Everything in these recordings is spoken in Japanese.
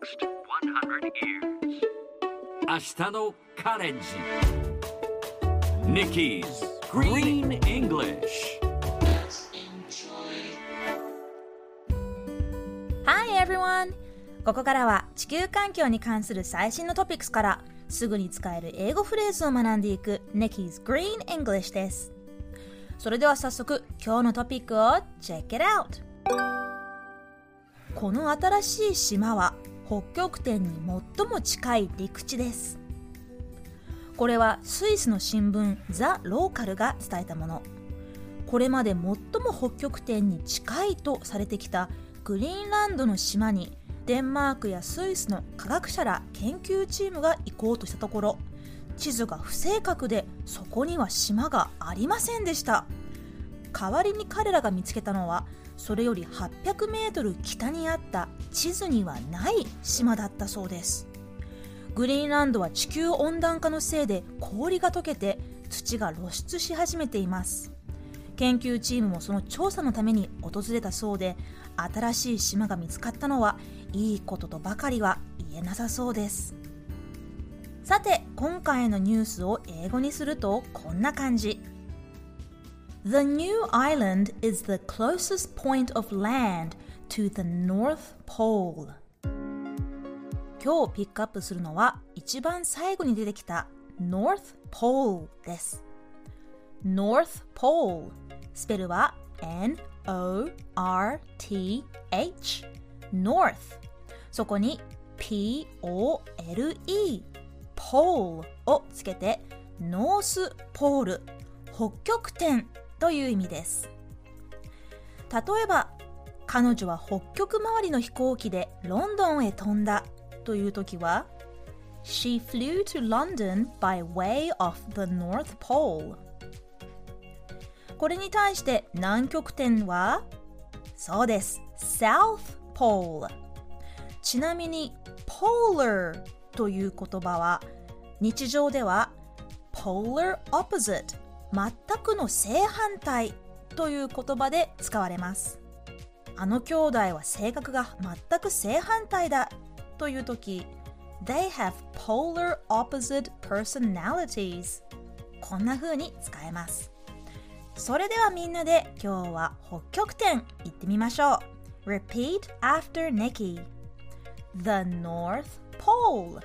next 100 years. 明日のカレンジ Nikki's Green English Hi everyone! ここからは地球環境に関する最新のトピックスからすぐに使える英語フレーズを学んでいく Nikki's Green English です。それでは早速今日のトピックを Check it out! この新しい島は北極点に最も近い陸地です。これはスイスの新聞ザ・ローカルが伝えたもの。これまで最も北極点に近いとされてきたグリーンランドの島にデンマークやスイスの科学者ら研究チームが行こうとしたところ地図が不正確でそこには島がありませんでした代わりに彼らが見つけたのはそれより800メートル北にあった地図にはない島だったそうです。グリーンランドは地球温暖化のせいで氷が溶けて土が露出し始めています。研究チームもその調査のために訪れたそうで新しい島が見つかったのはいいこととばかりは言えなさそうです。さて今回のニュースを英語にするとこんな感じ。The new island is the closest point of land to the North Pole 今日ピックアップするのは一番最後に出てきた North Pole です North Pole スペルは N-O-R-T-H North そこに P-O-L-E Pole をつけてノースポール北極点という意味です。例えば彼女は北極周りの飛行機でロンドンへ飛んだという時は She flew to London by way of the North Pole これに対して南極点はそうです。South Pole ちなみに Polar という言葉は日常では Polar Opposite 全くの正反対という言葉で使われますあの兄弟は性格が全く正反対だという時 They have polar opposite personalities こんな風に使えますそれではみんなで今日は北極点行ってみましょう Repeat after Nikki The North Pole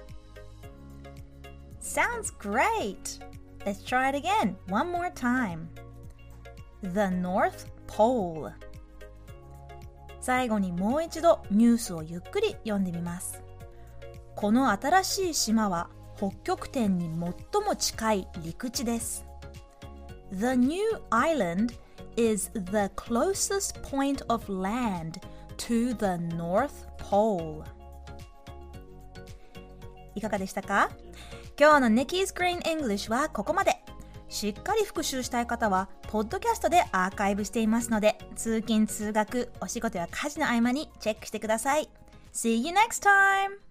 Sounds great! Let's try it again one more time The North Pole 最後にもう一度ニュースをゆっくり読んでみますこの新しい島は北極点に最も近い陸地です The new island is the closest point of land to the North Pole. いかがでしたか今日の Nikki's Green English はここまで。しっかり復習したい方は、ポッドキャストでアーカイブしていますので、通勤・通学、お仕事や家事の合間にチェックしてください。See you next time!